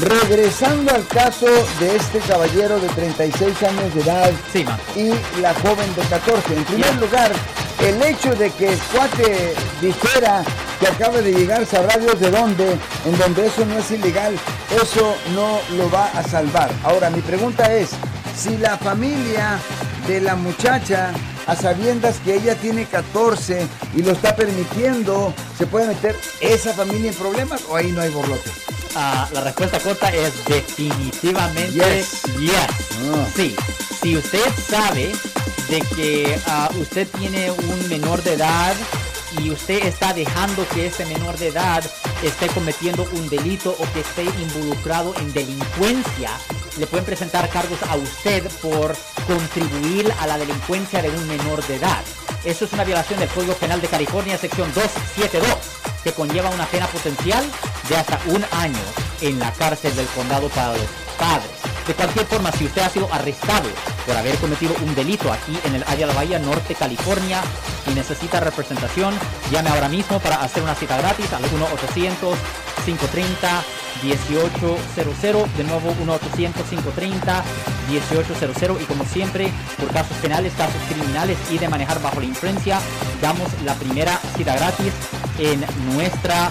regresando al caso de este caballero de 36 años de edad Sí, y la joven de 14. En primer lugar, el hecho de que el cuate dijera que acaba de llegar, sabrá Dios de dónde, en donde eso no es ilegal, eso no lo va a salvar. Ahora, mi pregunta es, si la familia de la muchacha, a sabiendas que ella tiene 14 y lo está permitiendo, ¿se puede meter esa familia en problemas o ahí no hay borlote? Ah, la respuesta corta es definitivamente Yes. yes. Ah. Sí, si usted sabe de que ah, usted tiene un menor de edad y usted está dejando que ese menor de edad esté cometiendo un delito o que esté involucrado en delincuencia, le pueden presentar cargos a usted por contribuir a la delincuencia de un menor de edad. Eso es una violación del Código Penal de California, sección 272, que conlleva una pena potencial de hasta un año en la cárcel del condado para los padres. De cualquier forma, si usted ha sido arrestado por haber cometido un delito aquí en el área de la Bahía Norte, California, y necesita representación, llame ahora mismo para hacer una cita gratis al 1-800-530-1800. De nuevo, 1-800-530-1800. Y como siempre, por casos penales, casos criminales y de manejar bajo la influencia, damos la primera cita gratis en nuestra